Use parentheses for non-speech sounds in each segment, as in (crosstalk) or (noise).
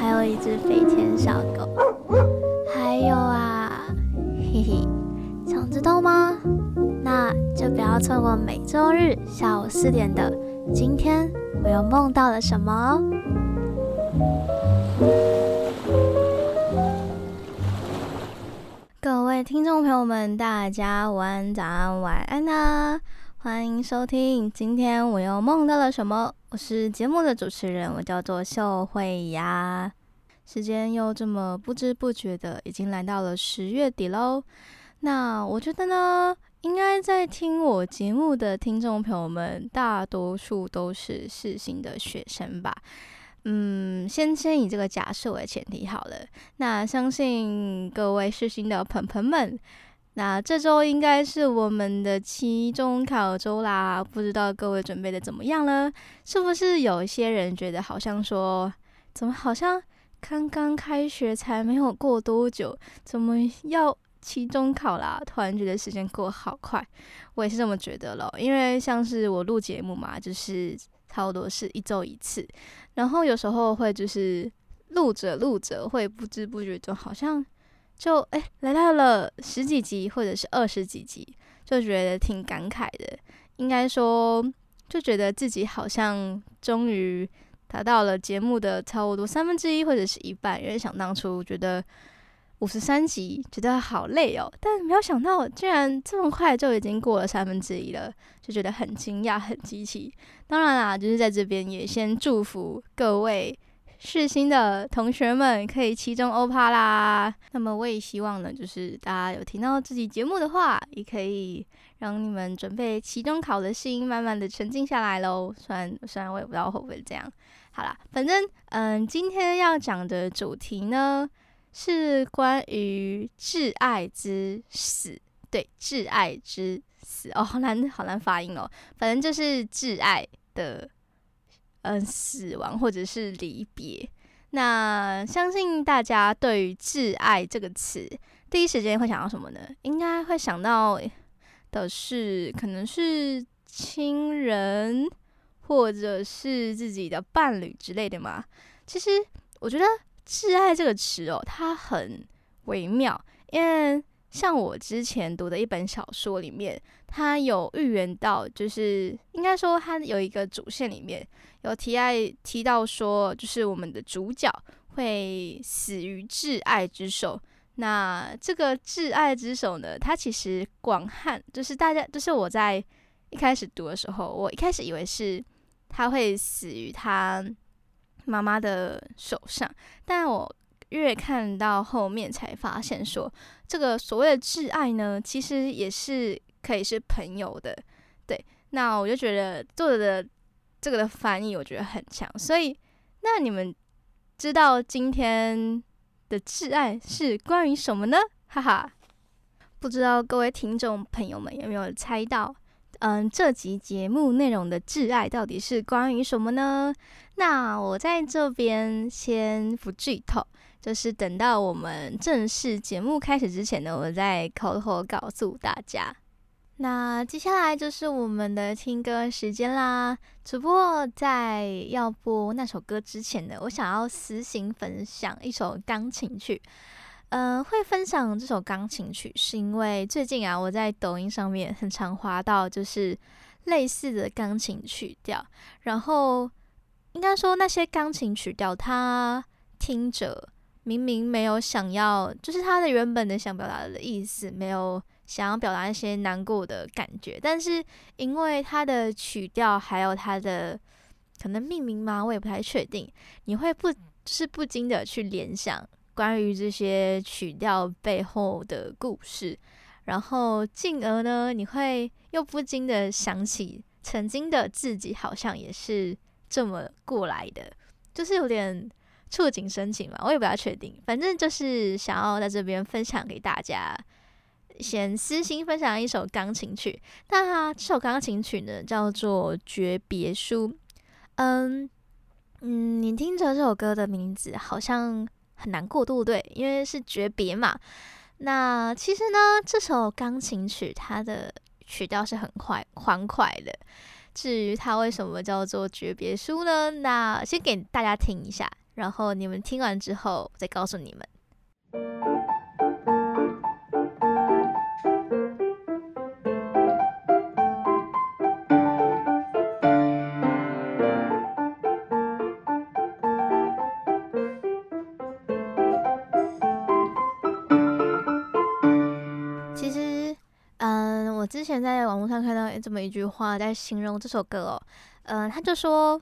还有一只飞天小狗。还有啊，(laughs) 嘿嘿，想知道吗？那就不要错过每周日下午四点的《今天我又梦到了什么》哦。各位听众朋友们，大家午安、早安、晚安啊！欢迎收听《今天我又梦到了什么》，我是节目的主持人，我叫做秀慧呀。时间又这么不知不觉的，已经来到了十月底喽。那我觉得呢，应该在听我节目的听众朋友们，大多数都是世新的学生吧。嗯，先先以这个假设为前提好了。那相信各位世新的朋朋们，那这周应该是我们的期中考周啦。不知道各位准备的怎么样了？是不是有一些人觉得好像说，怎么好像？刚刚开学才没有过多久，怎么要期中考啦？突然觉得时间过好快，我也是这么觉得了。因为像是我录节目嘛，就是差不多是一周一次，然后有时候会就是录着录着，会不知不觉中好像就哎来到了十几集或者是二十几集，就觉得挺感慨的。应该说，就觉得自己好像终于。达到了节目的差不多三分之一或者是一半，因为想当初觉得五十三集觉得好累哦，但没有想到居然这么快就已经过了三分之一了，就觉得很惊讶很惊奇。当然啦，就是在这边也先祝福各位世新的同学们可以期中欧趴啦。那么我也希望呢，就是大家有听到自己节目的话，也可以让你们准备期中考的心慢慢的沉静下来喽。虽然虽然我也不知道会不会这样。好啦，反正嗯，今天要讲的主题呢是关于挚爱之死。对，挚爱之死哦，好难，好难发音哦。反正就是挚爱的嗯死亡或者是离别。那相信大家对于挚爱这个词，第一时间会想到什么呢？应该会想到的是，可能是亲人。或者是自己的伴侣之类的嘛。其实我觉得“挚爱”这个词哦，它很微妙。因为像我之前读的一本小说里面，他有预言到，就是应该说他有一个主线里面有提爱提到说，就是我们的主角会死于挚爱之手。那这个挚爱之手呢，它其实广汉，就是大家，就是我在一开始读的时候，我一开始以为是。他会死于他妈妈的手上，但我越看到后面才发现说，这个所谓的挚爱呢，其实也是可以是朋友的。对，那我就觉得作者的这个的翻译，我觉得很强。所以，那你们知道今天的挚爱是关于什么呢？哈哈，不知道各位听众朋友们有没有猜到？嗯，这集节目内容的挚爱到底是关于什么呢？那我在这边先不剧透，就是等到我们正式节目开始之前呢，我再口头告诉大家。那接下来就是我们的听歌时间啦。只不过在要播那首歌之前呢，我想要私心分享一首钢琴曲。嗯、会分享这首钢琴曲，是因为最近啊，我在抖音上面很常滑到就是类似的钢琴曲调，然后应该说那些钢琴曲调，它听着明明没有想要，就是它的原本的想表达的意思，没有想要表达一些难过的感觉，但是因为它的曲调还有它的可能命名嘛，我也不太确定，你会不就是不禁的去联想。关于这些曲调背后的故事，然后进而呢，你会又不禁的想起曾经的自己，好像也是这么过来的，就是有点触景生情嘛，我也不太确定。反正就是想要在这边分享给大家，先私心分享一首钢琴曲。那这首钢琴曲呢，叫做《诀别书》。嗯嗯，你听着这首歌的名字，好像很难过，对不对？因为是诀别嘛。那其实呢，这首钢琴曲它的曲调是很快欢快的。至于它为什么叫做诀别书呢？那先给大家听一下，然后你们听完之后再告诉你们。网络上看到这么一句话，在形容这首歌哦，嗯、他就说，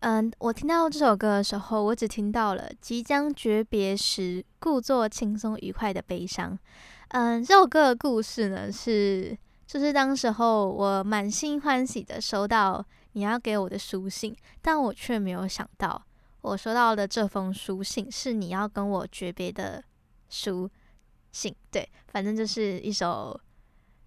嗯、我听到这首歌的时候，我只听到了即将诀别时，故作轻松愉快的悲伤。嗯、这首歌的故事呢，是就是当时候我满心欢喜的收到你要给我的书信，但我却没有想到，我收到的这封书信是你要跟我诀别的书信。对，反正就是一首。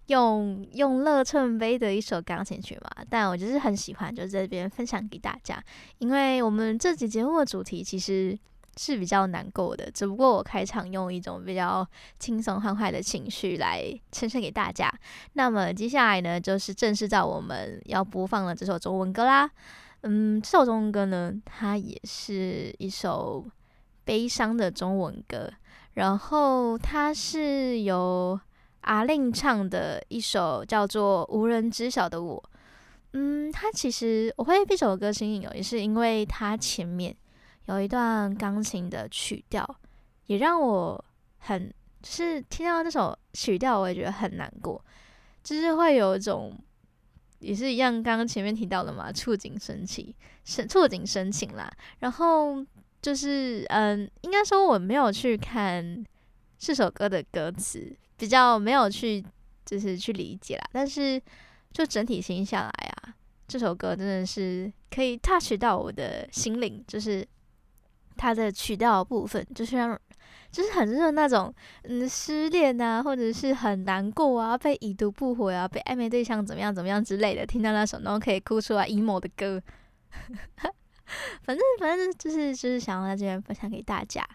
用用乐趁悲的一首钢琴曲嘛，但我就是很喜欢，就在这边分享给大家。因为我们这集节目的主题其实是比较难过的，只不过我开场用一种比较轻松欢快的情绪来呈现给大家。那么接下来呢，就是正式到我们要播放的这首中文歌啦。嗯，这首中文歌呢，它也是一首悲伤的中文歌，然后它是由。阿令唱的一首叫做《无人知晓的我》，嗯，他其实我会这首歌吸引，也是因为他前面有一段钢琴的曲调，也让我很就是听到这首曲调，我也觉得很难过，就是会有一种也是一样，刚刚前面提到的嘛，触景生情，是触景生情啦。然后就是嗯，应该说我没有去看这首歌的歌词。比较没有去，就是去理解啦。但是就整体听下来啊，这首歌真的是可以 touch 到我的心灵，就是它的曲调部分，就是让，就是很热那种，嗯，失恋啊，或者是很难过啊，被已读不回啊，被暧昧对象怎么样怎么样之类的，听到那首然后可以哭出来 emo 的歌，(laughs) 反正反正就是就是想要在这边分享给大家。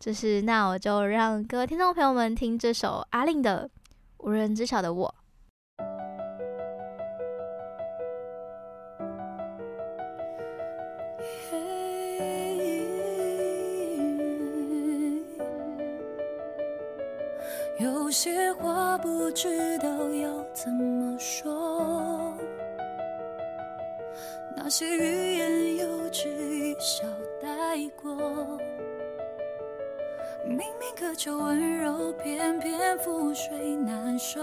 就是，那我就让各位听众朋友们听这首阿令的《无人知晓的我》。有些话不知道要怎么说，那些欲言又止，一笑带过。明明渴求温柔，偏偏覆水难收。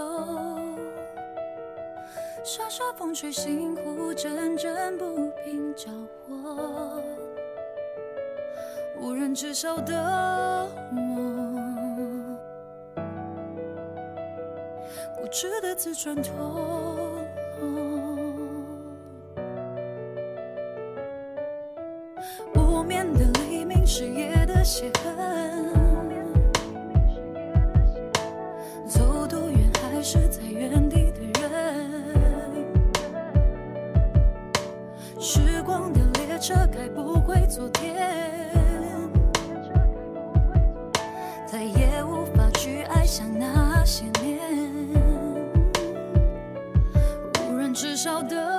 沙沙风吹，心湖阵阵不平交火。无人知晓的我，固执的自传脱落，无眠的黎明，是夜的血痕。这该不会昨天，再也无法去爱像那些年，无人知晓的。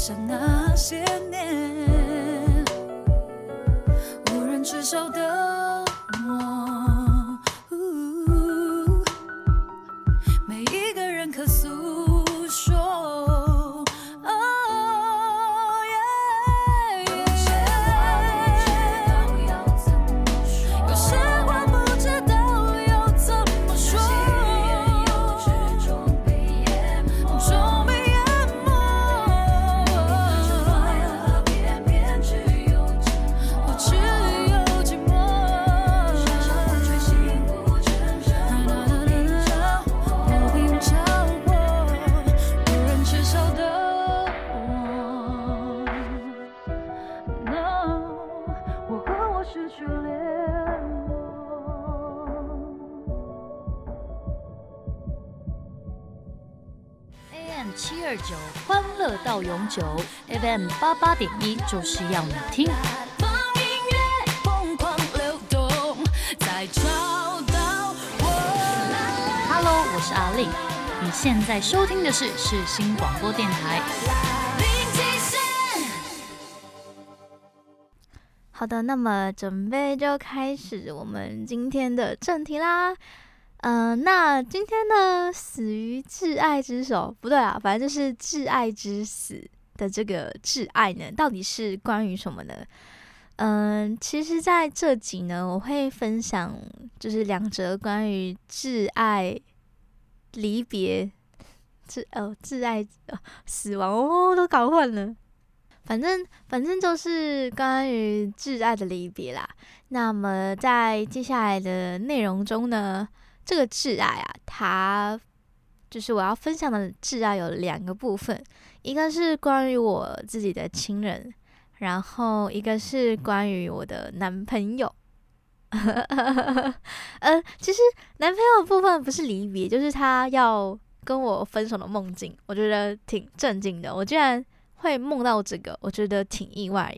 下那些年，七二九欢乐到永久 FM 八八点一就是要你听。Hello，我是阿令，你现在收听的是世新广播电台。好的，那么准备就开始我们今天的正题啦。嗯、那今天呢，死于挚爱之手，不对啊，反正就是挚爱之死的这个挚爱呢，到底是关于什么呢？嗯、其实在这集呢，我会分享就是两则关于挚爱离别、挚哦挚爱、哦、死亡哦，都搞混了。反正反正就是关于挚爱的离别啦。那么在接下来的内容中呢，这个挚爱啊，它就是我要分享的挚爱有两个部分，一个是关于我自己的亲人，然后一个是关于我的男朋友。(laughs) 呃，其实男朋友部分不是离别，就是他要跟我分手的梦境，我觉得挺震惊的。我居然会梦到这个，我觉得挺意外。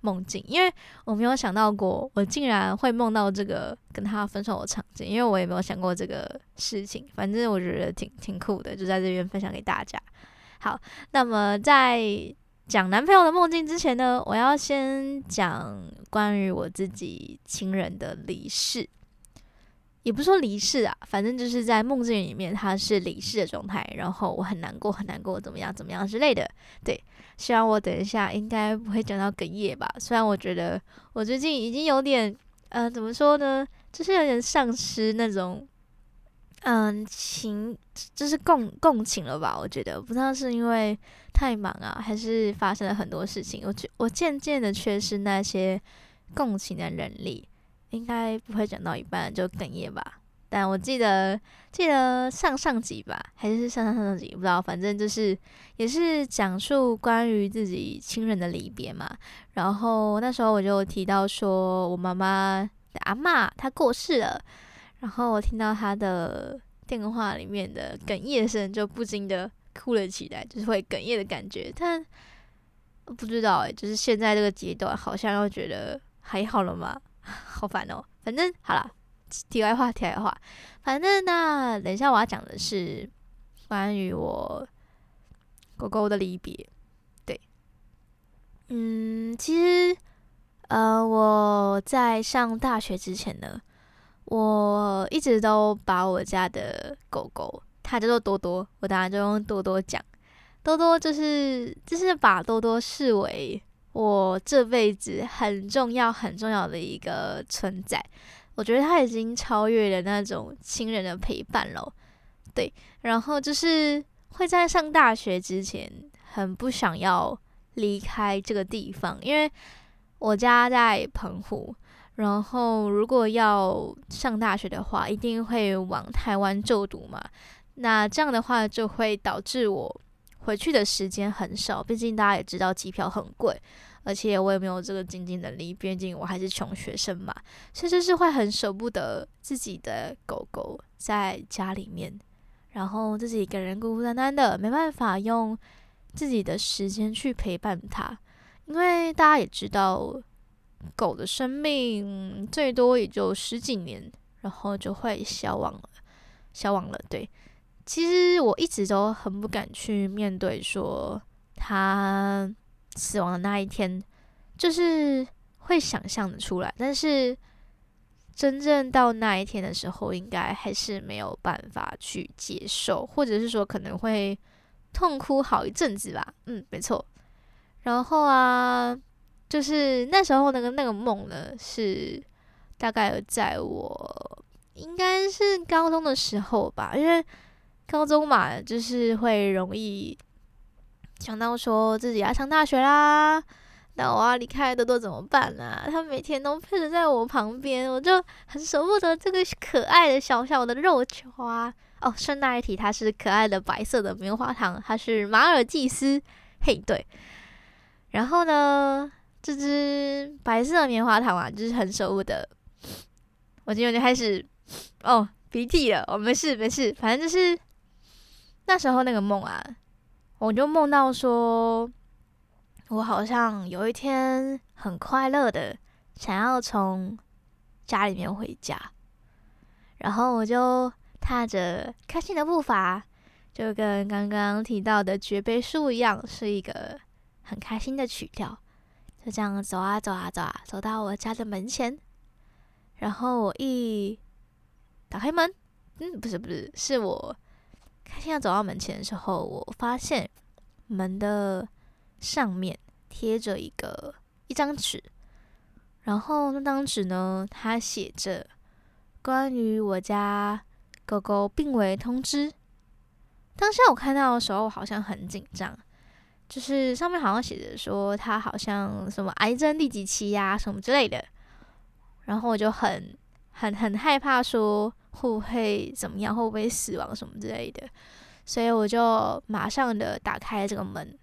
梦境，因为我没有想到过，我竟然会梦到这个跟他分手的场景，因为我也没有想过这个事情。反正我觉得挺挺酷的，就在这边分享给大家。好，那么在讲男朋友的梦境之前呢，我要先讲关于我自己亲人的离世。也不说离世啊，反正就是在梦境里面他是离世的状态，然后我很难过，很难过，怎么样，怎么样之类的。对，希望我等一下应该不会讲到哽咽吧。虽然我觉得我最近已经有点，呃，怎么说呢，就是有点丧失那种，嗯、情，就是共共情了吧。我觉得不知道是因为太忙啊，还是发生了很多事情，我觉我渐渐的缺失那些共情的能力。应该不会讲到一半就哽咽吧，但我记得记得上上集吧，还是上上上上集，不知道，反正就是也是讲述关于自己亲人的离别嘛。然后那时候我就提到说，我妈妈的阿嬷她过世了，然后我听到她的电话里面的哽咽声，就不禁的哭了起来，就是会哽咽的感觉。但不知道哎，就是现在这个阶段，好像又觉得还好了嘛。(laughs) 好烦哦，反正好了，题外话，题外话，反正那等一下我要讲的是关于我狗狗的离别。对，嗯，其实呃，我在上大学之前呢，我一直都把我家的狗狗，它叫做多多，我当然就用多多讲，多多就是就是把多多视为。我这辈子很重要、很重要的一个存在，我觉得他已经超越了那种亲人的陪伴了。对，然后就是会在上大学之前很不想要离开这个地方，因为我家在澎湖，然后如果要上大学的话，一定会往台湾就读嘛。那这样的话就会导致我回去的时间很少，毕竟大家也知道机票很贵。而且我也没有这个经济能力，毕竟我还是穷学生嘛，所以就是会很舍不得自己的狗狗在家里面，然后自己一个人孤孤单单的，没办法用自己的时间去陪伴它，因为大家也知道，狗的生命最多也就十几年，然后就会消亡了，消亡了。对，其实我一直都很不敢去面对说它死亡的那一天，就是会想象的出来，但是。真正到那一天的时候，应该还是没有办法去接受，或者是说可能会痛哭好一阵子吧。嗯，没错。然后啊，就是那时候那个那个梦呢，是大概在我应该是高中的时候吧，因为高中嘛，就是会容易想到说自己要上大学啦。那我要离开多多怎么办呢、啊？他每天都陪着在我旁边，我就很舍不得这个可爱的小小的肉球啊！哦，顺带一提，它是可爱的白色的棉花糖，它是马尔济斯，嘿，对。然后呢，这只白色的棉花糖啊，就是很舍不得。我今天就开始哦鼻涕了，我、哦、没事没事，反正就是那时候那个梦啊，我就梦到说。我好像有一天很快乐的想要从家里面回家，然后我就踏着开心的步伐，就跟刚刚提到的绝杯书一样，是一个很开心的曲调，就这样走啊走啊走啊，走到我家的门前，然后我一打开门，嗯，不是不是，是我开心的走到门前的时候，我发现门的。上面贴着一个一张纸，然后那张纸呢，它写着关于我家狗狗病危通知。当下我看到的时候，我好像很紧张，就是上面好像写着说它好像什么癌症第几期呀，什么之类的。然后我就很很很害怕，说会不会怎么样，会不会死亡什么之类的。所以我就马上的打开这个门。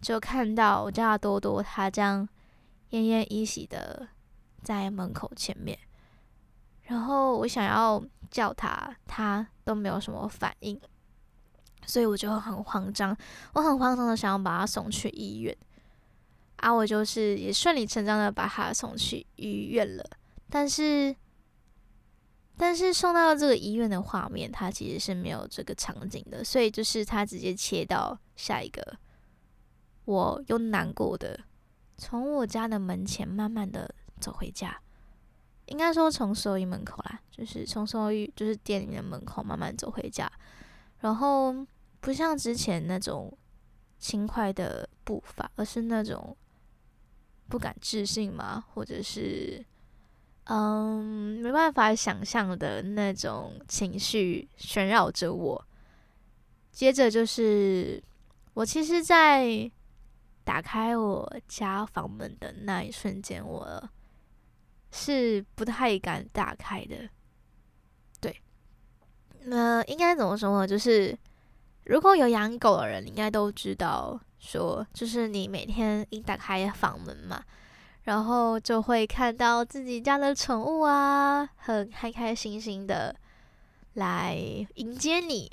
就看到我家的多多，他这样奄奄一息的在门口前面，然后我想要叫他，他都没有什么反应，所以我就很慌张，我很慌张的想要把他送去医院，啊，我就是也顺理成章的把他送去医院了，但是，但是送到这个医院的画面，他其实是没有这个场景的，所以就是他直接切到下一个。我又难过的从我家的门前慢慢的走回家，应该说从兽医门口啦，就是从兽医就是店里的门口慢慢走回家，然后不像之前那种轻快的步伐，而是那种不敢置信嘛，或者是嗯没办法想象的那种情绪旋绕着我。接着就是我其实，在。打开我家房门的那一瞬间，我是不太敢打开的。对，那应该怎么说呢？就是如果有养狗的人，应该都知道，说就是你每天一打开房门嘛，然后就会看到自己家的宠物啊，很开开心心的来迎接你。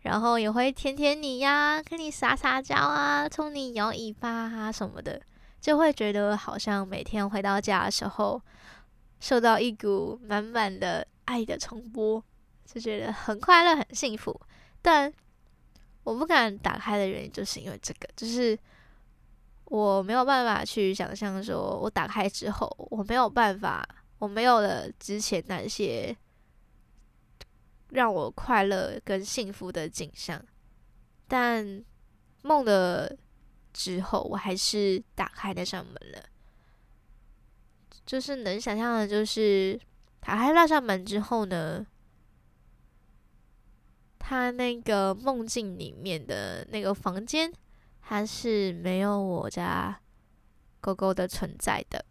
然后也会舔舔你呀，跟你撒撒娇啊，冲你摇尾巴啊什么的，就会觉得好像每天回到家的时候，受到一股满满的爱的冲波，就觉得很快乐、很幸福。但我不敢打开的原因，就是因为这个，就是我没有办法去想象，说我打开之后，我没有办法，我没有了之前那些。让我快乐跟幸福的景象，但梦的之后，我还是打开那扇门了。就是能想象的，就是打开那扇门之后呢，他那个梦境里面的那个房间，还是没有我家狗狗的存在的。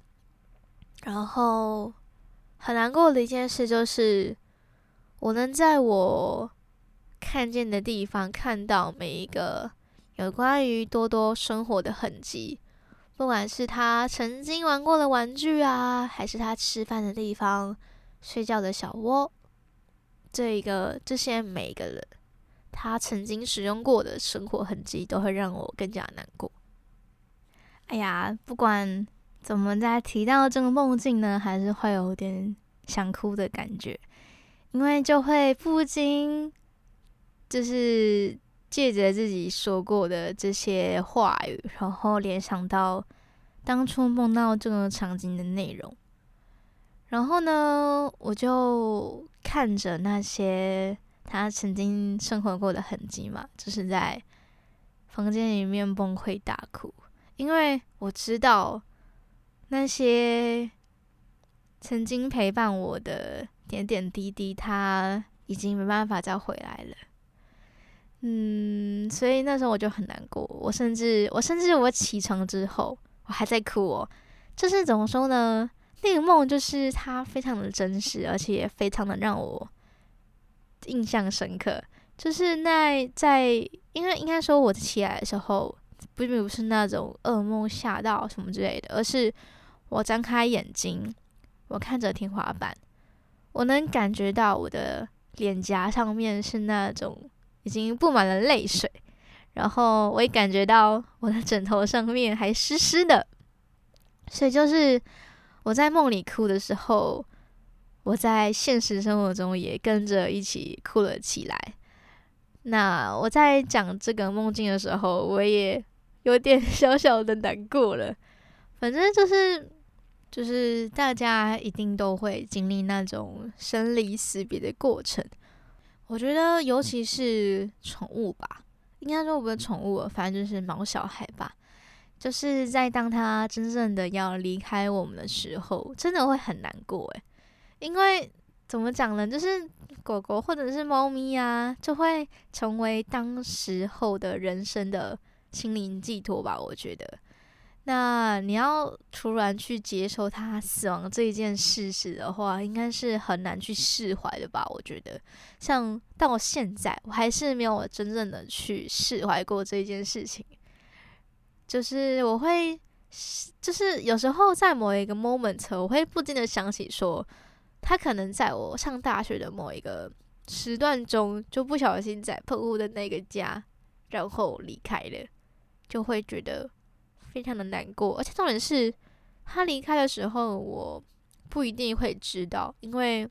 然后很难过的一件事就是。我能在我看见的地方看到每一个有关于多多生活的痕迹，不管是他曾经玩过的玩具啊，还是他吃饭的地方、睡觉的小窝，这一个这些每一个人他曾经使用过的生活痕迹，都会让我更加难过。哎呀，不管怎么在提到这个梦境呢，还是会有点想哭的感觉，因为就会不禁就是借着自己说过的这些话语，然后联想到当初梦到这个场景的内容。然后呢，我就看着那些他曾经生活过的痕迹嘛，就是在房间里面崩溃大哭，因为我知道那些曾经陪伴我的点点滴滴，他已经没办法再回来了。嗯，所以那时候我就很难过，我甚至我甚至我起床之后，我还在哭哦。就是怎么说呢？那个梦就是它非常的真实，而且也非常的让我印象深刻。就是那在，因为应该说我起来的时候，并不是那种噩梦吓到什么之类的，而是我张开眼睛，我看着天花板，我能感觉到我的脸颊上面是那种已经布满了泪水，然后我也感觉到我的枕头上面还湿湿的，所以就是。我在梦里哭的时候，我在现实生活中也跟着一起哭了起来。那我在讲这个梦境的时候，我也有点 (laughs) 小小的难过了。反正就是，就是大家一定都会经历那种生离死别的过程。我觉得，尤其是宠物吧，应该说我们的宠物，反正就是毛小孩吧。就是在当他真正的要离开我们的时候，真的会很难过诶，因为怎么讲呢？就是狗狗或者是猫咪啊，就会成为当时候的人生的心灵寄托吧。我觉得，那你要突然去接受它死亡这一件事实的话，应该是很难去释怀的吧。我觉得，像到现在，我还是没有真正的去释怀过这件事情。就是我会，就是有时候在某一个 moment，我会不禁的想起说，他可能在我上大学的某一个时段中，就不小心在喷雾的那个家，然后离开了，就会觉得非常的难过。而且重点是，他离开的时候，我不一定会知道，因为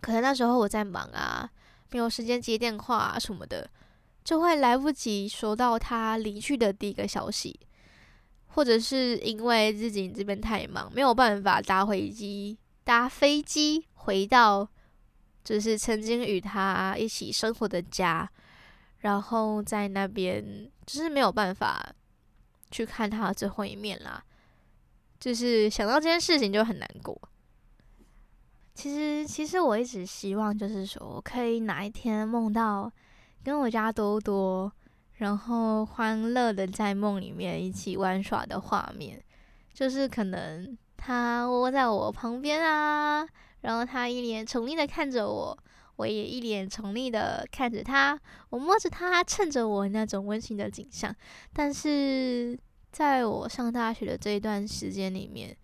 可能那时候我在忙啊，没有时间接电话啊什么的。就会来不及收到他离去的第一个消息，或者是因为自己这边太忙，没有办法搭飞机，搭飞机回到就是曾经与他一起生活的家，然后在那边就是没有办法去看他最后一面啦。就是想到这件事情就很难过。其实，其实我一直希望就是说我可以哪一天梦到。跟我家多多，然后欢乐的在梦里面一起玩耍的画面，就是可能他窝在我旁边啊，然后他一脸宠溺的看着我，我也一脸宠溺的看着他，我摸着他蹭着我那种温馨的景象。但是在我上大学的这一段时间里面，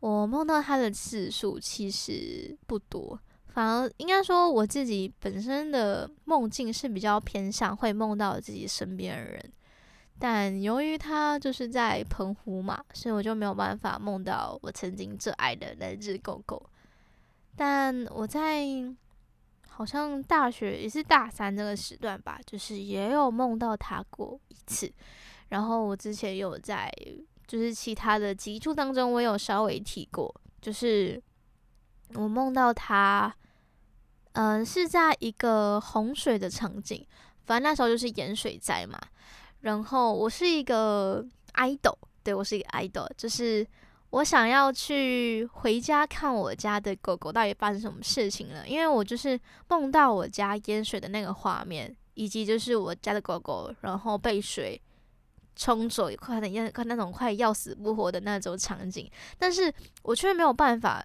我梦到他的次数其实不多。反而应该说，我自己本身的梦境是比较偏向会梦到自己身边的人，但由于他就是在澎湖嘛，所以我就没有办法梦到我曾经最爱的那只狗狗。但我在好像大学也是大三这个时段吧，就是也有梦到他过一次。然后我之前有在就是其他的集数当中，我有稍微提过，就是我梦到他。嗯、是在一个洪水的场景，反正那时候就是盐水灾嘛。然后我是一个 idol，对，我是一个 idol，就是我想要去回家看我家的狗狗到底发生什么事情了，因为我就是梦到我家淹水的那个画面，以及就是我家的狗狗然后被水冲走，快点要看那种快要死不活的那种场景，但是我却没有办法。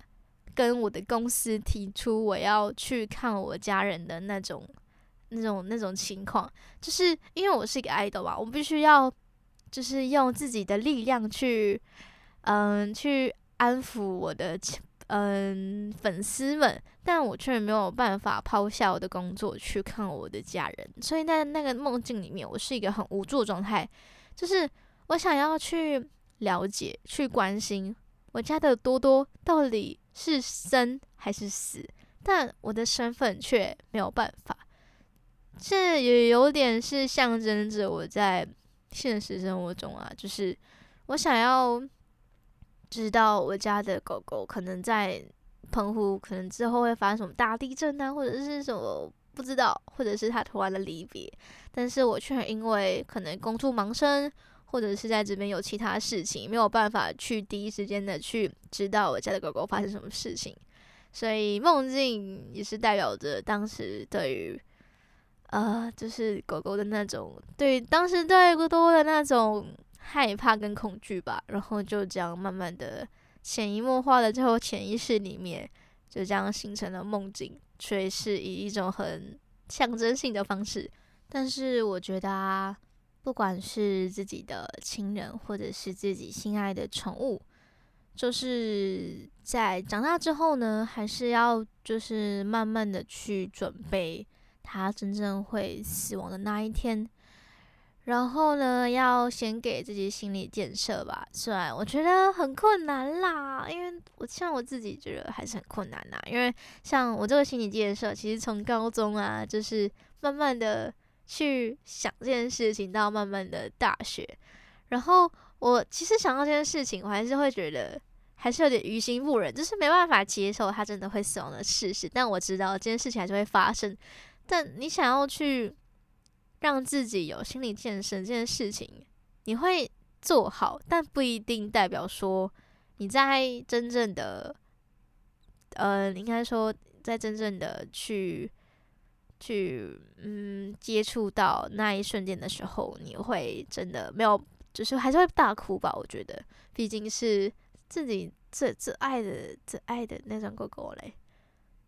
跟我的公司提出我要去看我家人的那种、那种、那种情况，就是因为我是一个 idol 吧，我必须要就是用自己的力量去，嗯，去安抚我的嗯粉丝们，但我却没有办法抛下我的工作去看我的家人，所以在那个梦境里面，我是一个很无助状态，就是我想要去了解、去关心我家的多多到底是生还是死，但我的身份却没有办法。这也有点是象征着我在现实生活中啊，就是我想要知道我家的狗狗可能在澎湖，可能之后会发生什么大地震啊，或者是什么不知道，或者是它突然的离别，但是我却因为可能工作忙生，或者是在这边有其他事情，没有办法去第一时间的去知道我家的狗狗发生什么事情，所以梦境也是代表着当时对于。呃，就是狗狗的那种，对，当时对多多的那种害怕跟恐惧吧，然后就这样慢慢的潜移默化的，最后潜意识里面就这样形成了梦境，所以是以一种很象征性的方式。但是我觉得啊，不管是自己的亲人，或者是自己心爱的宠物，就是在长大之后呢，还是要就是慢慢的去准备。他真正会死亡的那一天，然后呢，要先给自己心理建设吧。虽然我觉得很困难啦，因为我像我自己觉得还是很困难啦。因为像我这个心理建设，其实从高中啊，就是慢慢的去想这件事情，到慢慢的大学，然后我其实想到这件事情，我还是会觉得还是有点于心不忍，就是没办法接受他真的会死亡的事实。但我知道这件事情还是会发生。但你想要去让自己有心理建设这件事情，你会做好，但不一定代表说你在真正的，呃，应该说在真正的去去嗯接触到那一瞬间的时候，你会真的没有，就是还是会大哭吧？我觉得，毕竟是自己最最爱的最爱的那种狗狗嘞，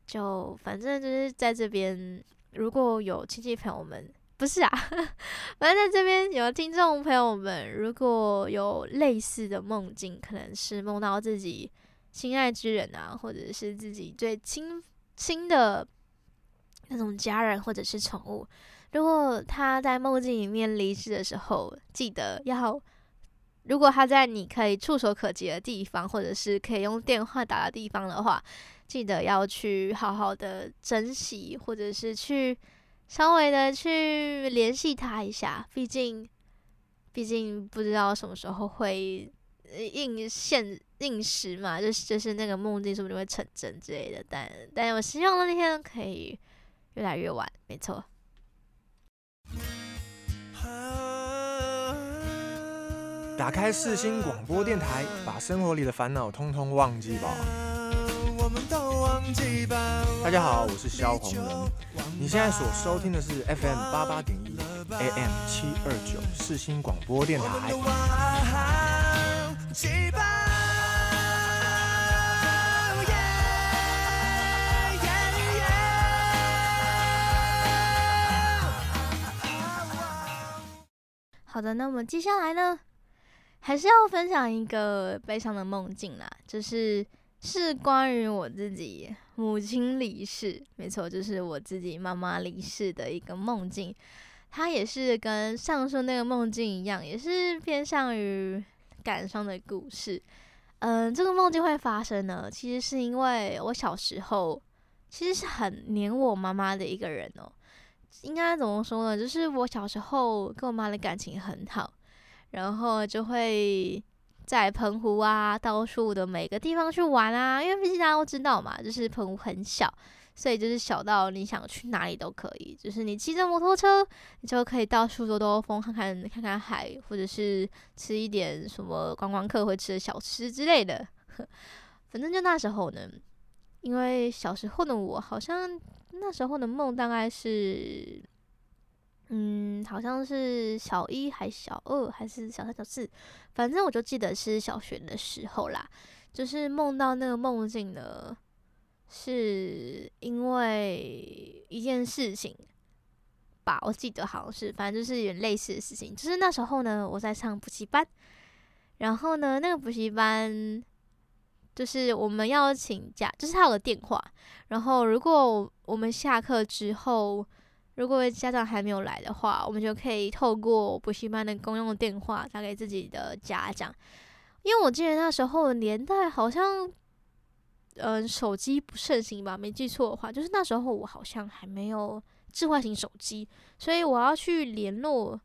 就反正就是在这边。如果有亲戚朋友们，不是啊，(laughs) 反正在这边有听众朋友们，如果有类似的梦境，可能是梦到自己心爱之人啊，或者是自己最亲亲的那种家人或者是宠物，如果他在梦境里面离世的时候，记得要，如果他在你可以触手可及的地方，或者是可以用电话打的地方的话。记得要去好好的珍惜，或者是去稍微的去联系他一下。毕竟，毕竟不知道什么时候会应现应时嘛，就是就是那个梦境是不是会成真之类的。但但我希望那天可以越来越晚，没错。打开世新广播电台，把生活里的烦恼通通忘记吧。大家好，我是萧红人。你现在所收听的是 FM 八八点一 AM 七二九世新广播电台。好的，那么接下来呢，还是要分享一个悲伤的梦境啦，就是。是关于我自己母亲离世，没错，就是我自己妈妈离世的一个梦境。它也是跟上述那个梦境一样，也是偏向于感伤的故事。嗯，这个梦境会发生呢，其实是因为我小时候其实是很黏我妈妈的一个人哦。应该怎么说呢？就是我小时候跟我妈的感情很好，然后就会。在澎湖啊，到处的每个地方去玩啊，因为毕竟大家都知道嘛，就是澎湖很小，所以就是小到你想去哪里都可以，就是你骑着摩托车，你就可以到处兜兜风，看看看看海，或者是吃一点什么观光客会吃的小吃之类的。(laughs) 反正就那时候呢，因为小时候的我，好像那时候的梦大概是。嗯，好像是小一还小二还是小三小四，反正我就记得是小学的时候啦。就是梦到那个梦境呢，是因为一件事情吧，我记得好像是，反正就是有类似的事情。就是那时候呢，我在上补习班，然后呢，那个补习班就是我们要请假，就是他有个电话，然后如果我们下课之后，如果家长还没有来的话，我们就可以透过补习班的公用电话打给自己的家长。因为我记得那时候年代好像，嗯、手机不盛行吧？没记错的话，就是那时候我好像还没有智慧型手机，所以我要去联络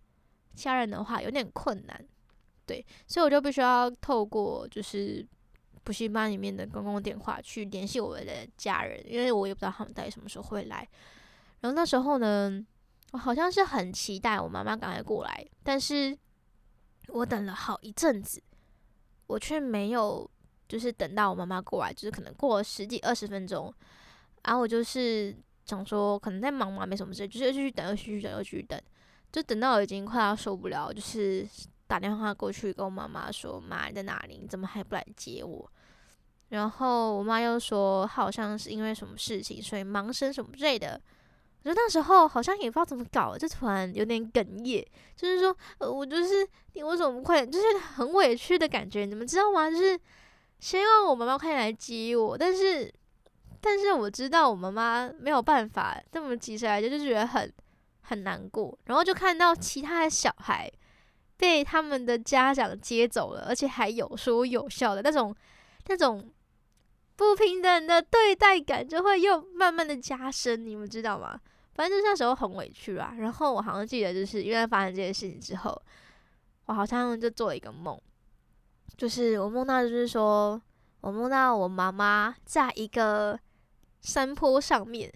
家人的话有点困难。对，所以我就必须要透过就是补习班里面的公共电话去联系我的家人，因为我也不知道他们到底什么时候会来。然后那时候呢，我好像是很期待我妈妈赶快过来，但是我等了好一阵子。我却没有，就是等到我妈妈过来，就是可能过了十几二十分钟，然后我就是想说，可能在忙嘛，没什么事，就是继续等，又继续等，又继续等，就等到我已经快要受不了，就是打电话过去跟我妈妈说：“妈，你在哪里？你怎么还不来接我？”然后我妈又说，好像是因为什么事情，所以忙生什么之类的。我觉得那时候好像也不知道怎么搞，就突然有点哽咽，就是说，呃，我就是你为什么不快点，就是很委屈的感觉，你们知道吗？就是希望我妈妈快点来接我，但是，但是我知道我妈妈没有办法这么急着来，就就觉得很很难过。然后就看到其他的小孩被他们的家长接走了，而且还有说有笑的那种那种不平等的对待感，就会又慢慢的加深，你们知道吗？反正就是那时候很委屈啦，然后我好像记得，就是因为发生这件事情之后，我好像就做了一个梦，就是我梦到就是说，我梦到我妈妈在一个山坡上面，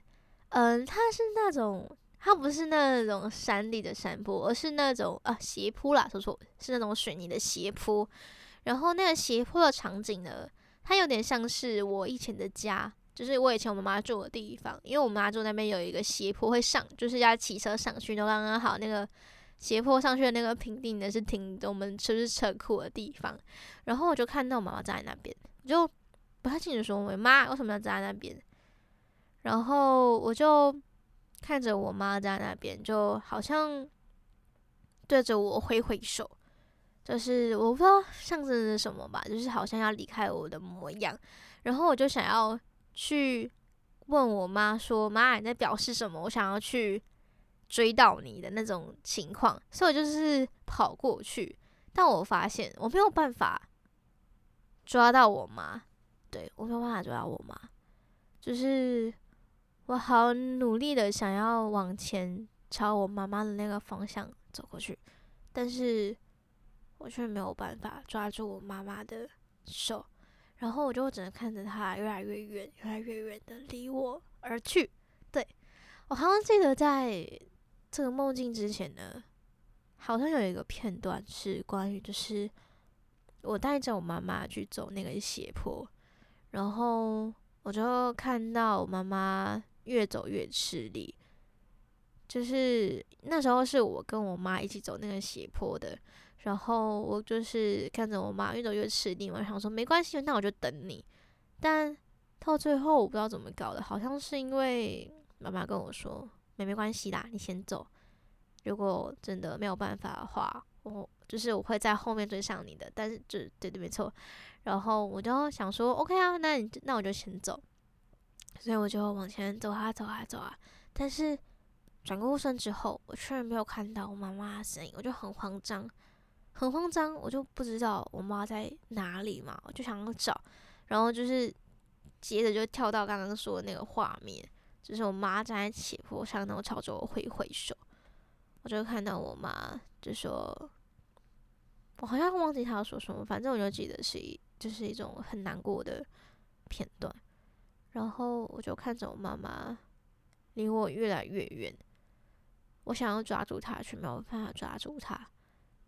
嗯，它是那种，它不是那种山地的山坡，而是那种啊斜坡啦，说错，是那种水泥的斜坡，然后那个斜坡的场景呢，它有点像是我以前的家。就是我以前我妈妈住的地方，因为我妈住那边有一个斜坡会上，就是要骑车上去都刚刚好。那个斜坡上去的那个平地呢，是停我们车是车库的地方。然后我就看到我妈妈站在那边，我就不太清楚说我妈为什么要站在那边。然后我就看着我妈在那边，就好像对着我挥挥手，就是我不知道象征着什么吧，就是好像要离开我的模样。然后我就想要。去问我妈说：“妈，你在表示什么？我想要去追到你的那种情况。”所以我就是跑过去，但我发现我没有办法抓到我妈。对，我没有办法抓到我妈，就是我好努力的想要往前朝我妈妈的那个方向走过去，但是我却没有办法抓住我妈妈的手。然后我就只能看着他越来越远，越来越远的离我而去。对，我好像记得在这个梦境之前呢，好像有一个片段是关于，就是我带着我妈妈去走那个斜坡，然后我就看到我妈妈越走越吃力，就是那时候是我跟我妈一起走那个斜坡的。然后我就是看着我妈越走越吃力嘛，想说没关系，那我就等你。但到最后我不知道怎么搞的，好像是因为妈妈跟我说没没关系啦，你先走。如果真的没有办法的话，我就是我会在后面追上你的。但是就对对没错。然后我就想说 OK 啊，那你那我就先走。所以我就往前走啊走啊走啊。但是转过身之后，我确认没有看到我妈妈的身影，我就很慌张。很慌张，我就不知道我妈在哪里嘛，我就想要找，然后就是接着就跳到刚刚说的那个画面，就是我妈站在斜坡上，然后朝着我挥挥手，我就看到我妈就说，我好像忘记她要说什么，反正我就记得是一就是一种很难过的片段，然后我就看着我妈妈离我越来越远，我想要抓住她，却没有办法抓住她。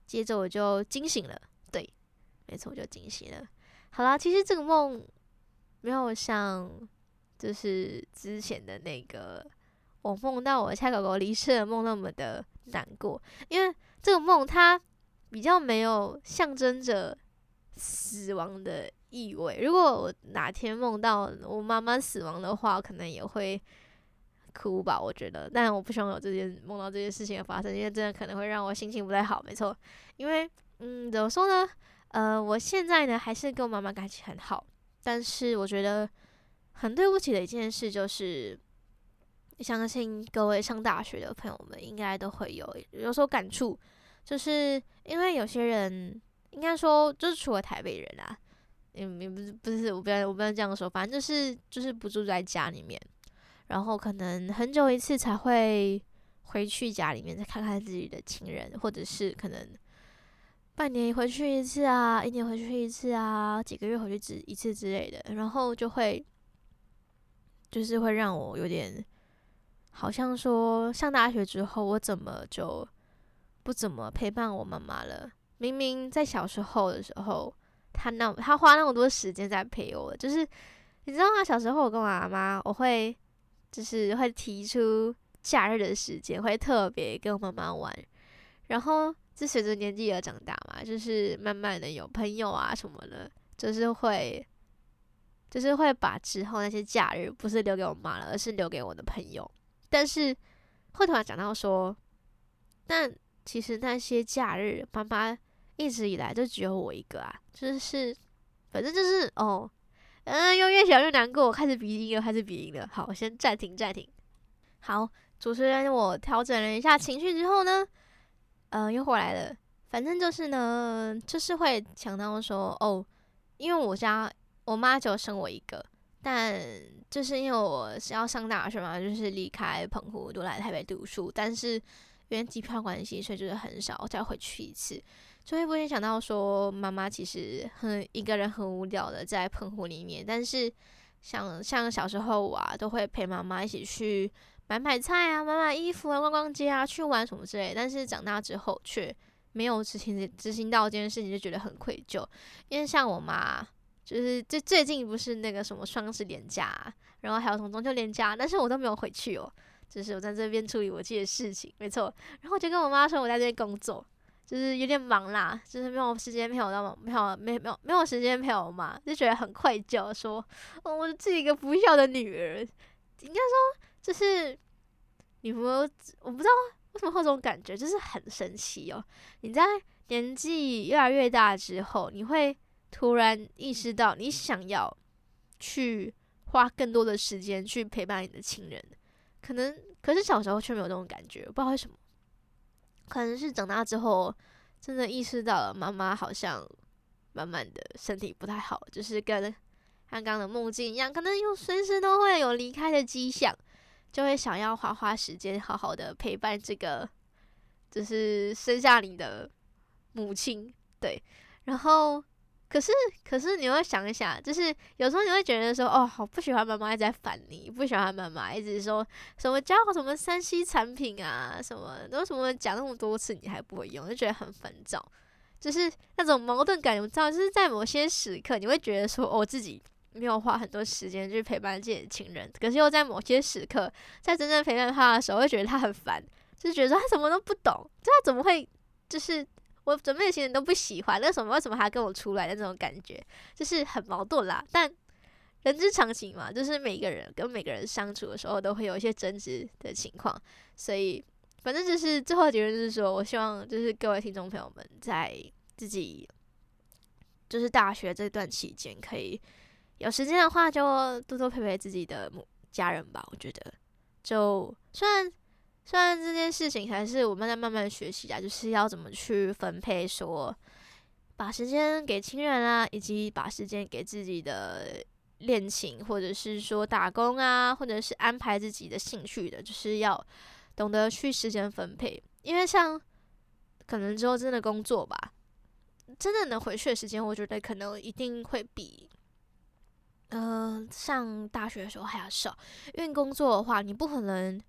接着我就惊醒了，对，没错，我就惊醒了。好啦，其实这个梦没有像就是之前的那个我梦到我家狗狗离世的梦那么的难过，因为这个梦它比较没有象征着死亡的意味。如果我哪天梦到我妈妈死亡的话，可能也会。哭吧，我觉得，但我不希望有这件梦到这件事情的发生，因为真的可能会让我心情不太好。没错，因为，嗯，怎么说呢？呃，我现在呢还是跟我妈妈感情很好，但是我觉得很对不起的一件事就是，相信各位上大学的朋友们应该都会有有所感触，就是因为有些人应该说就是除了台北人啊，嗯，也不是不是，我不要我不要这样说，反正就是就是不住在家里面，然后可能很久一次才会回去家里面再看看自己的亲人，或者是可能。半年回去一次啊，一年回去一次啊，几个月回去一次之类的，然后就会，就是会让我有点，好像说上大学之后，我怎么就不怎么陪伴我妈妈了？明明在小时候的时候，她那她花那么多时间在陪我，就是你知道吗？小时候我跟我妈妈，我会就是会提出假日的时间，会特别跟我妈妈玩，然后。就随着年纪而长大嘛，就是慢慢的有朋友啊什么的，就是会，就是会把之后那些假日不是留给我妈了，而是留给我的朋友。但是会突然讲到说，但其实那些假日，妈妈一直以来就只有我一个啊，就是反正就是哦，嗯，又越想越难过，我开始鼻音了，开始鼻音了。好，我先暂停暂停。好，主持人，我调整了一下情绪之后呢。嗯、又回来了。反正就是呢，就是会想到说，哦，因为我家我妈只有生我一个，但就是因为我是要上大学嘛，就是离开澎湖都来台北读书，但是因为机票关系，所以就是很少再回去一次，就会不会想到说，妈妈其实很一个人很无聊的在澎湖里面，但是像像小时候啊，都会陪妈妈一起去。买买菜啊，买买衣服啊，逛逛街啊，去玩什么之类。但是长大之后却没有执行执行到这件事情，就觉得很愧疚。因为像我妈，就是最最近不是那个什么双十连假，然后还有什么中秋连假，但是我都没有回去哦，就是我在这边处理我自己的事情，没错。然后我就跟我妈说我在这边工作，就是有点忙啦，就是没有时间陪我到没有没没有没有时间陪我妈，就觉得很愧疚，说哦，我是一个不孝的女儿，应该说。就是你们，我不知道为什么会有这种感觉，就是很神奇哦。你在年纪越来越大之后，你会突然意识到，你想要去花更多的时间去陪伴你的亲人，可能可是小时候却没有这种感觉，不知道为什么。可能是长大之后，真的意识到了，妈妈好像慢慢的身体不太好，就是跟刚刚的梦境一样，可能又随时都会有离开的迹象。就会想要花花时间，好好的陪伴这个，就是生下你的母亲，对。然后，可是，可是你会想一想，就是有时候你会觉得说，哦，好不喜欢妈妈一直在烦你，不喜欢妈妈一直说什么教什么三 C 产品啊，什么都什么讲那么多次你还不会用，就觉得很烦躁，就是那种矛盾感。我知道，就是在某些时刻，你会觉得说，哦，自己。没有花很多时间去陪伴自己的亲人，可是又在某些时刻，在真正陪伴他的时候，会觉得他很烦，就觉得他什么都不懂，就他怎么会，就是我准备的行程都不喜欢，那什么为什么还要跟我出来的那种感觉，就是很矛盾啦。但人之常情嘛，就是每个人跟每个人相处的时候，都会有一些争执的情况，所以反正就是最后结论就是说，我希望就是各位听众朋友们在自己就是大学这段期间可以。有时间的话，就多多陪陪自己的母家人吧。我觉得，就虽然虽然这件事情还是我们在慢慢学习啊，就是要怎么去分配，说把时间给亲人啊，以及把时间给自己的恋情，或者是说打工啊，或者是安排自己的兴趣的，就是要懂得去时间分配。因为像可能之后真的工作吧，真的能回去的时间，我觉得可能一定会比。嗯、呃，上大学的时候还要少，因为工作的话，你不可能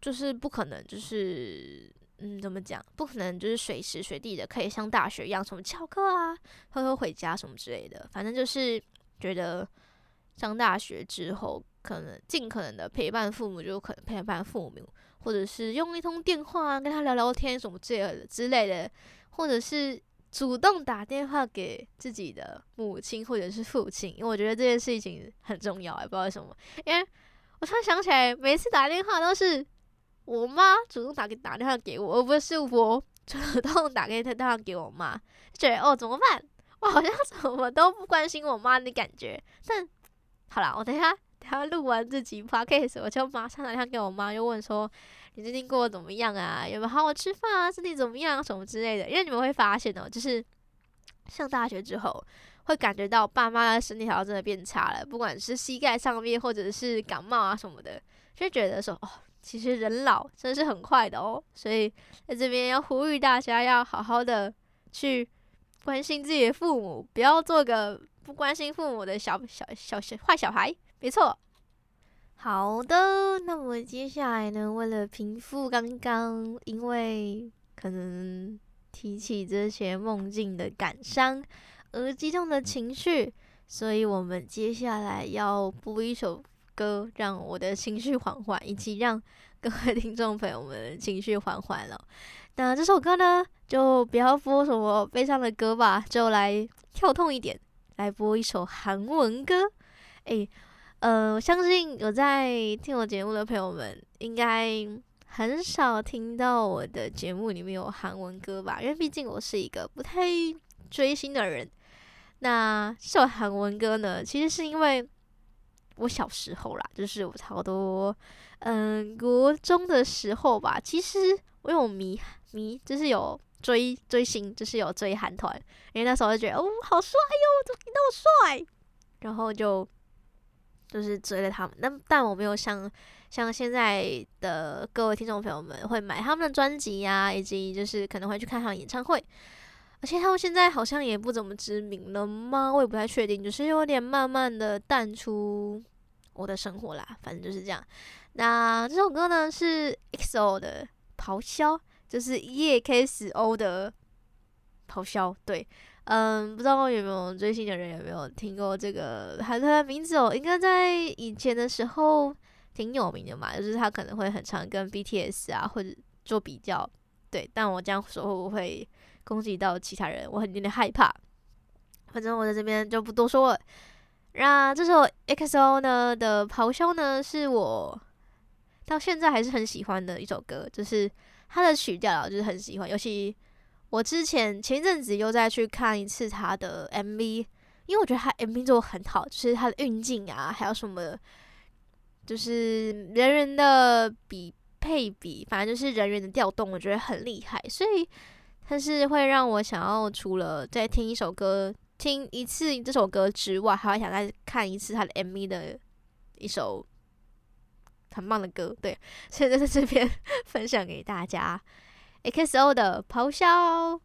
就是不可能就是嗯，怎么讲？不可能就是随时随地的可以像大学一样什么翘课啊，偷偷回家什么之类的。反正就是觉得上大学之后，可能尽可能的陪伴父母，就可能陪伴父母，或者是用一通电话跟他聊聊天什么之类的之类的，或者是。主动打电话给自己的母亲或者是父亲，因为我觉得这件事情很重要，也不知道为什么。因为我突然想起来，每次打电话都是我妈主动打给打电话给我，而不是我主动打给她电话给我妈。觉得哦，怎么办？我好像什么都不关心我妈的感觉。但好啦，我等下等下录完这集 podcast，我就马上打电话给我妈，又问说你最近过得怎么样啊？有没有好好吃饭啊？身体怎么样？什么之类的。因为你们会发现哦，就是上大学之后，会感觉到爸妈的身体好像真的变差了，不管是膝盖上面，或者是感冒啊什么的，就觉得说哦。其实人老真是很快的哦，所以在这边要呼吁大家要好好的去关心自己的父母，不要做个不关心父母的小小小小坏小孩。没错。好的，那么接下来呢，为了平复刚刚因为可能提起这些梦境的感伤而激动的情绪，所以我们接下来要播一首。歌让我的情绪缓缓，以及让 (laughs) 各位听众朋友们情绪缓缓了。那这首歌呢，就不要播什么悲伤的歌吧，就来跳痛一点，来播一首韩文歌。诶，呃，我相信有在听我节目的朋友们，应该很少听到我的节目里面有韩文歌吧？因为毕竟我是一个不太追星的人。那这首韩文歌呢，其实是因为。我小时候啦，就是我差不多，嗯，国中的时候吧。其实我有迷迷，就是有追追星，就是有追韩团，因为那时候就觉得哦，好帅哟，怎么那么帅？然后就就是追了他们。那但我没有像像现在的各位听众朋友们会买他们的专辑呀，以及就是可能会去看他们演唱会。而且他们现在好像也不怎么知名了吗？我也不太确定，就是有点慢慢的淡出我的生活啦。反正就是这样。那这首歌呢是 EXO 的《咆哮》，就是 EXO 的《咆哮》。对，嗯，不知道有没有追星的人有没有听过这个韩团的名字哦？应该在以前的时候挺有名的嘛，就是他可能会很常跟 BTS 啊或者做比较。对，但我这样说会不会？攻击到其他人，我很有点害怕。反正我在这边就不多说了。那这首 XO 呢的咆哮呢，是我到现在还是很喜欢的一首歌，就是它的曲调就是很喜欢。尤其我之前前一阵子又再去看一次他的 MV，因为我觉得他 MV 做得很好，就是他的运镜啊，还有什么，就是人员的比配比，反正就是人员的调动，我觉得很厉害，所以。但是会让我想要除了再听一首歌，听一次这首歌之外，还会想再看一次他的 MV 的一首很棒的歌，对，现在在这边 (laughs) 分享给大家，XO 的咆哮。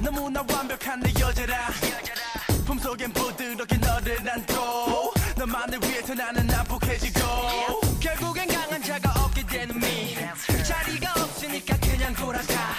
너무나 완벽한 내 여자라. 품속엔 부드럽게 너를 안고 너만을 위해서 나는 난폭해지고 결국엔 강한 자가 없게 되는 미. 자리가 없으니까 그냥 돌아가.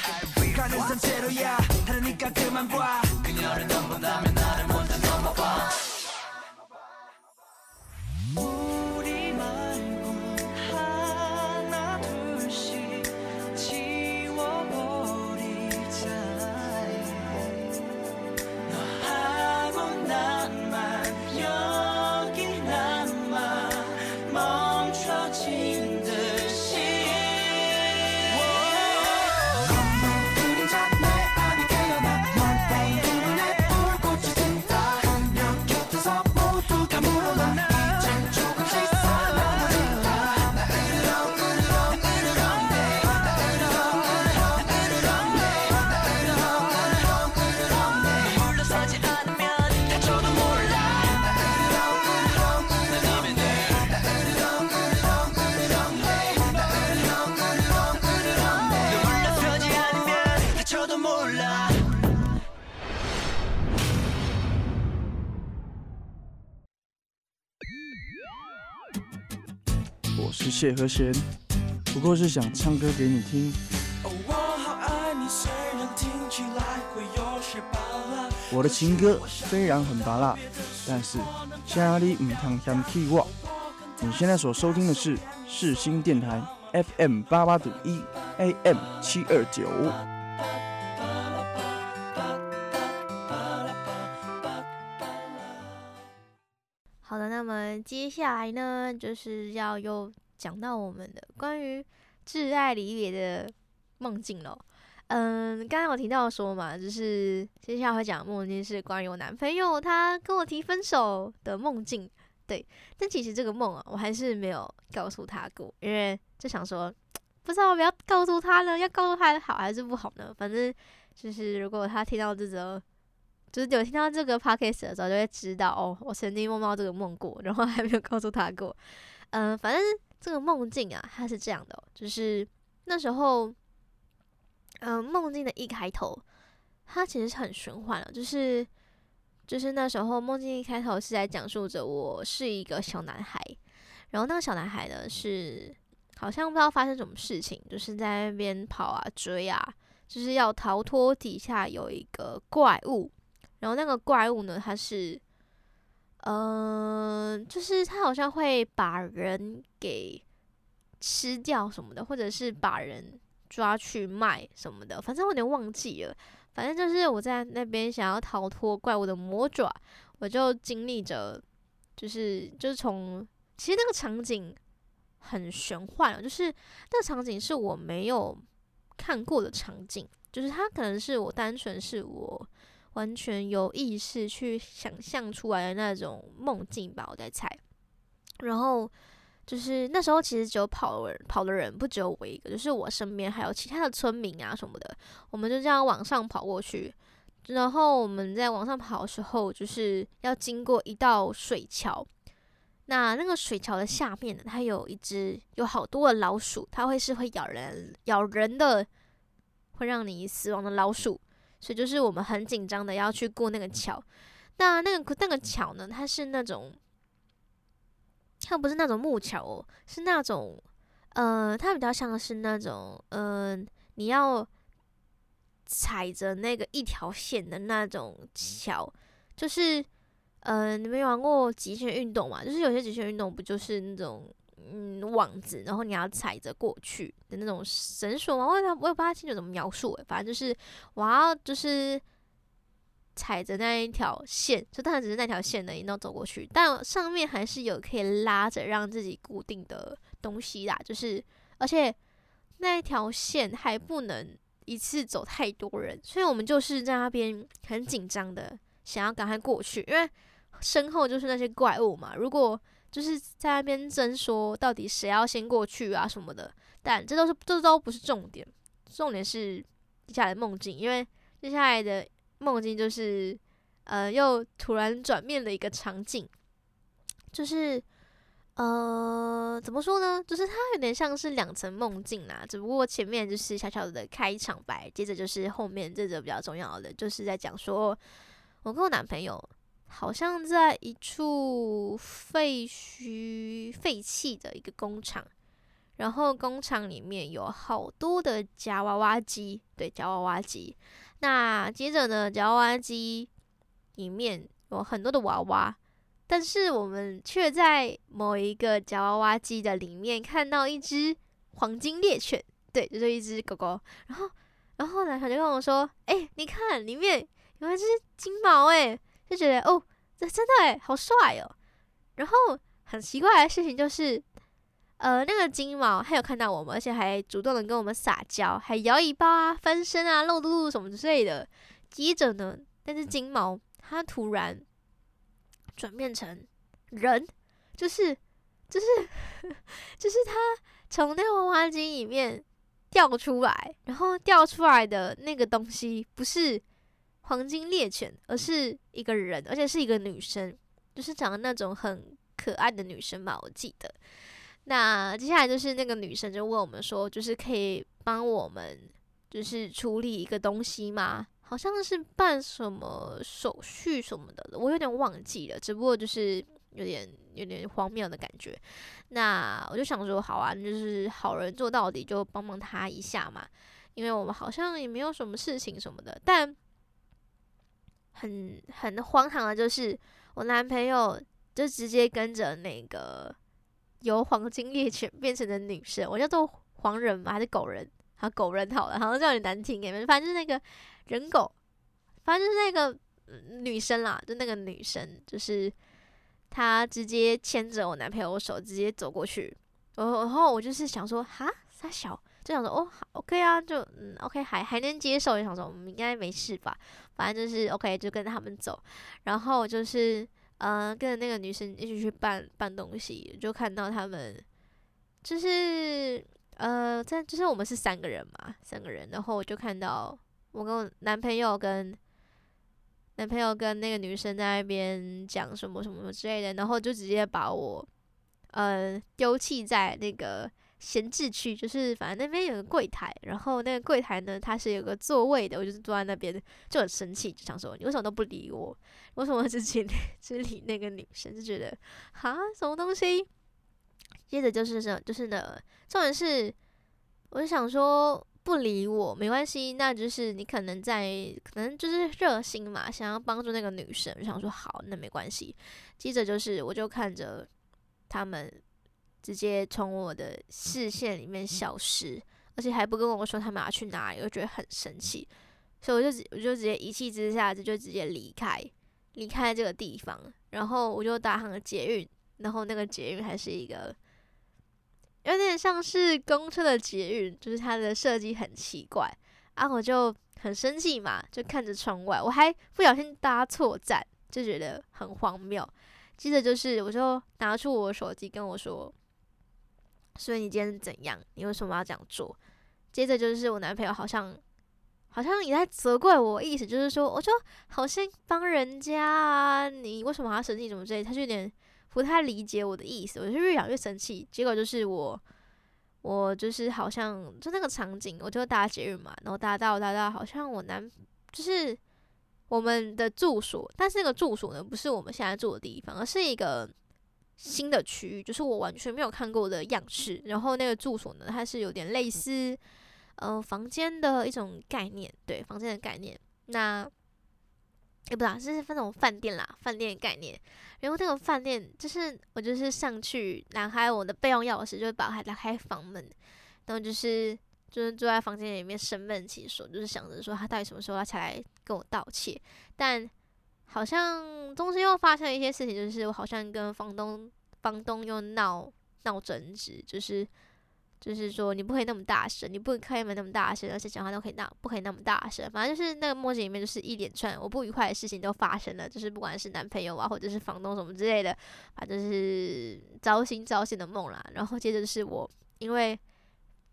谢和弦，不过是想唱歌给你听。我的情歌虽然很芭乐，但是请你唔通嫌弃我。你现在所收听的是世新电台 FM 八八点一 AM 七二九。好的，那么接下来呢，就是要用讲到我们的关于挚爱离别的梦境了。嗯，刚刚我提到说嘛，就是接下来会讲的梦境是关于我男朋友他跟我提分手的梦境。对，但其实这个梦啊，我还是没有告诉他过，因为就想说，不知道我要告诉他呢，要告诉他好还是不好呢？反正就是如果他听到这则。就是有听到这个 podcast 的时候，就会知道哦，我曾经梦到这个梦过，然后还没有告诉他过。嗯、反正这个梦境啊，它是这样的、就是那时候，嗯、梦境的一开头，它其实是很玄幻的，就是就是那时候梦境一开头是在讲述着我是一个小男孩，然后那个小男孩呢是好像不知道发生什么事情，就是在那边跑啊追啊，就是要逃脱底下有一个怪物。然后那个怪物呢，它是，嗯、就是它好像会把人给吃掉什么的，或者是把人抓去卖什么的，反正我有点忘记了。反正就是我在那边想要逃脱怪物的魔爪，我就经历着，就是就是从其实那个场景很玄幻，就是那个场景是我没有看过的场景，就是它可能是我单纯是我。完全有意识去想象出来的那种梦境吧，我在猜。然后就是那时候，其实只有跑人，跑的人不只有我一个，就是我身边还有其他的村民啊什么的。我们就这样往上跑过去。然后我们在往上跑的时候，就是要经过一道水桥。那那个水桥的下面呢，它有一只有好多的老鼠，它会是会咬人、咬人的，会让你死亡的老鼠。所以就是我们很紧张的要去过那个桥，那那个那个桥呢，它是那种，它不是那种木桥哦，是那种，呃，它比较像是那种，嗯、呃，你要踩着那个一条线的那种桥，就是，呃，你没玩过极限运动嘛？就是有些极限运动不就是那种。嗯，网子，然后你要踩着过去的那种绳索吗？我也我也不太清楚怎么描述诶，反正就是我要就是踩着那一条线，就当然只是那条线而已，然后走过去，但上面还是有可以拉着让自己固定的东西啦。就是而且那一条线还不能一次走太多人，所以我们就是在那边很紧张的想要赶快过去，因为身后就是那些怪物嘛。如果就是在那边争说到底谁要先过去啊什么的，但这都是这都不是重点，重点是接下来梦境，因为接下来的梦境就是呃又突然转变了一个场景，就是呃怎么说呢？就是它有点像是两层梦境啦，只不过前面就是小小的开场白，接着就是后面这个比较重要的，就是在讲说我跟我男朋友。好像在一处废墟、废弃的一个工厂，然后工厂里面有好多的夹娃娃机，对，夹娃娃机。那接着呢，夹娃娃机里面有很多的娃娃，但是我们却在某一个夹娃娃机的里面看到一只黄金猎犬，对，就是一只狗狗。然后，然后呢，他就跟我说：“哎、你看里面有一只金毛，哎。”就觉得哦，这真的诶，好帅哦。然后很奇怪的事情就是，呃，那个金毛还有看到我们，而且还主动的跟我们撒娇，还摇尾巴啊、翻身啊、露嘟嘟什么之类的。接着呢，但是金毛它突然转变成人，就是就是 (laughs) 就是它从那个娃娃机里面掉出来，然后掉出来的那个东西不是。黄金猎犬，而是一个人，而且是一个女生，就是长得那种很可爱的女生吧，我记得。那接下来就是那个女生就问我们说，就是可以帮我们就是处理一个东西吗？好像是办什么手续什么的，我有点忘记了。只不过就是有点有点荒谬的感觉。那我就想说，好啊，就是好人做到底，就帮帮他一下嘛。因为我们好像也没有什么事情什么的，但很很荒唐的就是，我男朋友就直接跟着那个由黄金猎犬变成的女生，我叫做黄人嘛，还是狗人？好，狗人好了，好像叫你难听诶，反正就是那个人狗，反正就是那个女生啦，就那个女生，就是她直接牵着我男朋友手，直接走过去，然后我就是想说，哈，三小。就想说哦，好，OK 啊，就嗯，OK，还还能接受。就想说我们应该没事吧，反正就是 OK，就跟他们走。然后就是呃，跟着那个女生一起去搬搬东西，就看到他们就是呃，在就是我们是三个人嘛，三个人。然后我就看到我跟我男朋友跟男朋友跟那个女生在那边讲什么什么之类的，然后就直接把我呃丢弃在那个。闲置区就是，反正那边有个柜台，然后那个柜台呢，它是有个座位的，我就是坐在那边，就很生气，就想说你为什么都不理我？为什么只理 (laughs) 只理那个女生？就觉得哈什么东西？接着就是这，就是呢，重点是，我就想说不理我没关系，那就是你可能在，可能就是热心嘛，想要帮助那个女生，就想说好，那没关系。接着就是，我就看着他们。直接从我的视线里面消失，而且还不跟我说他们要去哪里，我觉得很生气，所以我就我就直接一气之下就就直接离开，离开这个地方，然后我就搭上了捷运，然后那个捷运还是一个有点像是公车的捷运，就是它的设计很奇怪啊，我就很生气嘛，就看着窗外，我还不小心搭错站，就觉得很荒谬。接着就是我就拿出我手机跟我说。所以你今天是怎样？你为什么要这样做？接着就是我男朋友好像好像也在责怪我，意思就是说，我就好像帮人家啊，你为什么还要生气？什么之类，他就有点不太理解我的意思。我就越讲越生气，结果就是我我就是好像就那个场景，我就搭捷运嘛，然后搭到搭到，好像我男就是我们的住所，但是那个住所呢，不是我们现在住的地方，而是一个。新的区域就是我完全没有看过的样式，然后那个住所呢，它是有点类似，呃，房间的一种概念，对，房间的概念。那，也、不知道，就是那种饭店啦，饭店概念。然后那个饭店就是我就是上去拿开我的备用钥匙，就把它打开房门，然后就是就是坐在房间里面生闷气，说就是想着说他到底什么时候要才来跟我道歉，但。好像中间又发生了一些事情，就是我好像跟房东房东又闹闹争执，就是就是说你不可以那么大声，你不可以开门那么大声，而且讲话都可以那不可以那么大声，反正就是那个梦境里面就是一连串我不愉快的事情都发生了，就是不管是男朋友啊，或者是房东什么之类的，反正就是糟心糟心的梦啦。然后接着是我因为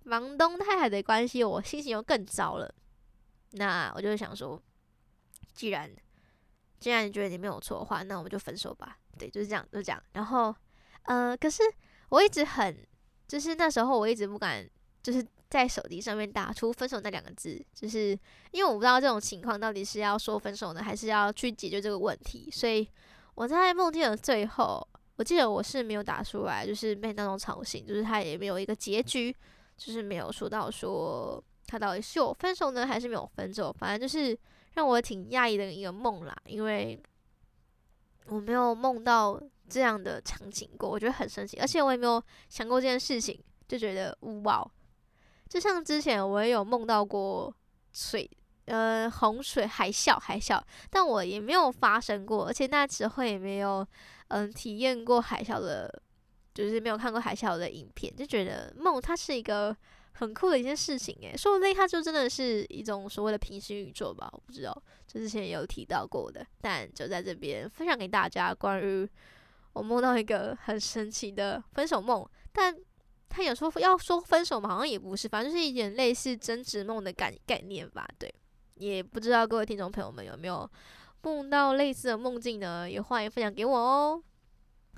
房东太太的关系，我心情又更糟了。那我就想说，既然既然你觉得你没有错的话，那我们就分手吧。对，就是这样，就这样。然后，呃，可是我一直很，就是那时候我一直不敢，就是在手机上面打出分手那两个字，就是因为我不知道这种情况到底是要说分手呢，还是要去解决这个问题。所以我在梦境的最后，我记得我是没有打出来，就是被那种吵醒，就是他也没有一个结局，就是没有说到说他到底是有分手呢，还是没有分手，反正就是。让我挺讶异的一个梦啦，因为我没有梦到这样的场景过，我觉得很神奇，而且我也没有想过这件事情，就觉得哇，就像之前我也有梦到过水，呃，洪水、海啸、海啸，但我也没有发生过，而且那时候也没有嗯、体验过海啸的，就是没有看过海啸的影片，就觉得梦它是一个。很酷的一件事情诶，说不定它就真的是一种所谓的平行宇宙吧，我不知道，就之前也有提到过的，但就在这边分享给大家关于我梦到一个很神奇的分手梦，但他有说要说分手嘛，好像也不是，反正就是一点类似争执梦的概概念吧，对，也不知道各位听众朋友们有没有梦到类似的梦境呢？也欢迎分享给我哦。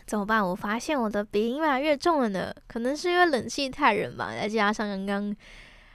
怎么办？我发现我的鼻音越来越重了呢，可能是因为冷气太冷吧，再加上刚刚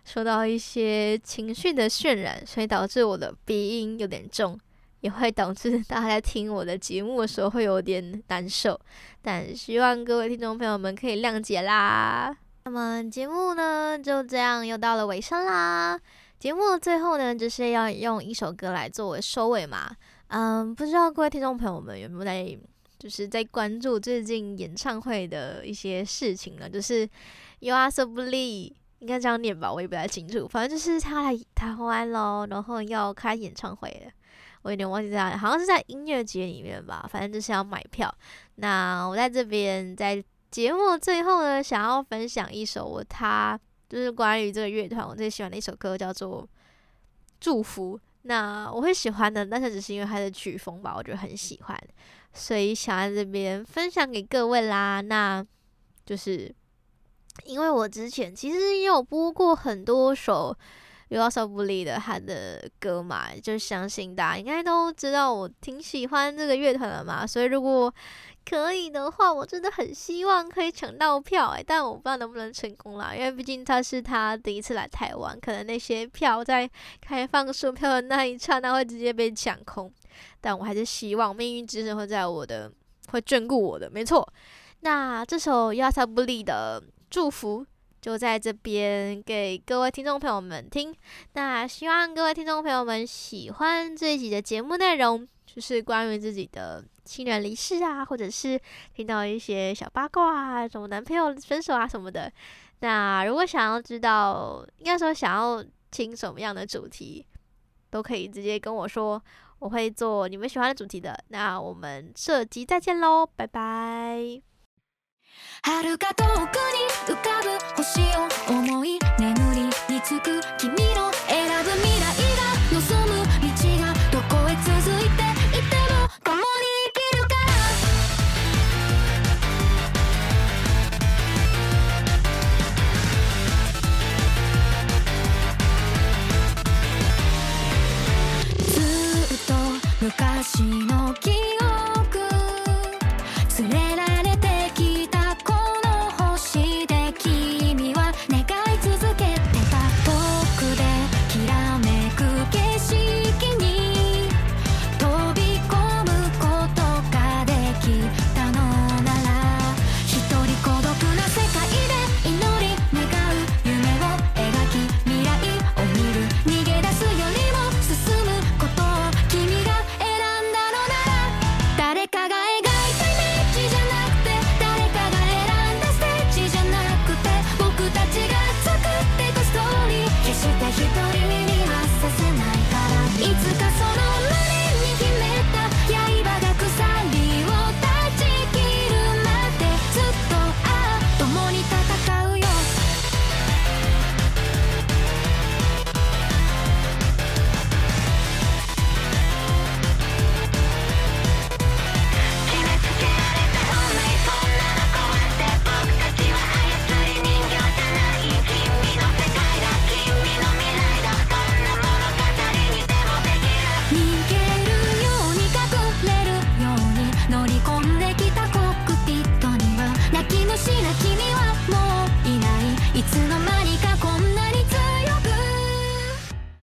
说到一些情绪的渲染，所以导致我的鼻音有点重。也会导致大家在听我的节目的时候会有点难受，但希望各位听众朋友们可以谅解啦。那么节目呢，就这样又到了尾声啦。节目的最后呢，就是要用一首歌来作为收尾嘛。嗯，不知道各位听众朋友们有没有在，就是在关注最近演唱会的一些事情呢？就是 You Are So Belie，应该这样念吧，我也不太清楚。反正就是他来台湾喽，然后要开演唱会了。我有点忘记在，好像是在音乐节里面吧。反正就是要买票。那我在这边在节目最后呢，想要分享一首我他。就是关于这个乐团，我最喜欢的一首歌叫做《祝福》。那我会喜欢的，但是只是因为它的曲风吧，我觉得很喜欢，所以想在这边分享给各位啦。那就是因为我之前其实也有播过很多首 YOASOBI 的他的歌嘛，就相信大家应该都知道我挺喜欢这个乐团的嘛，所以如果可以的话，我真的很希望可以抢到票哎，但我不知道能不能成功啦，因为毕竟他是他第一次来台湾，可能那些票在开放售票的那一刹那会直接被抢空。但我还是希望命运之神会在我的会眷顾我的，没错。那这首 YOASOBI 的祝福就在这边给各位听众朋友们听。那希望各位听众朋友们喜欢这一集的节目内容，就是关于自己的。亲人离世啊，或者是听到一些小八卦啊，什么男朋友分手啊什么的。那如果想要知道，应该说想要听什么样的主题，都可以直接跟我说，我会做你们喜欢的主题的。那我们这集再见喽，拜拜。昔の記憶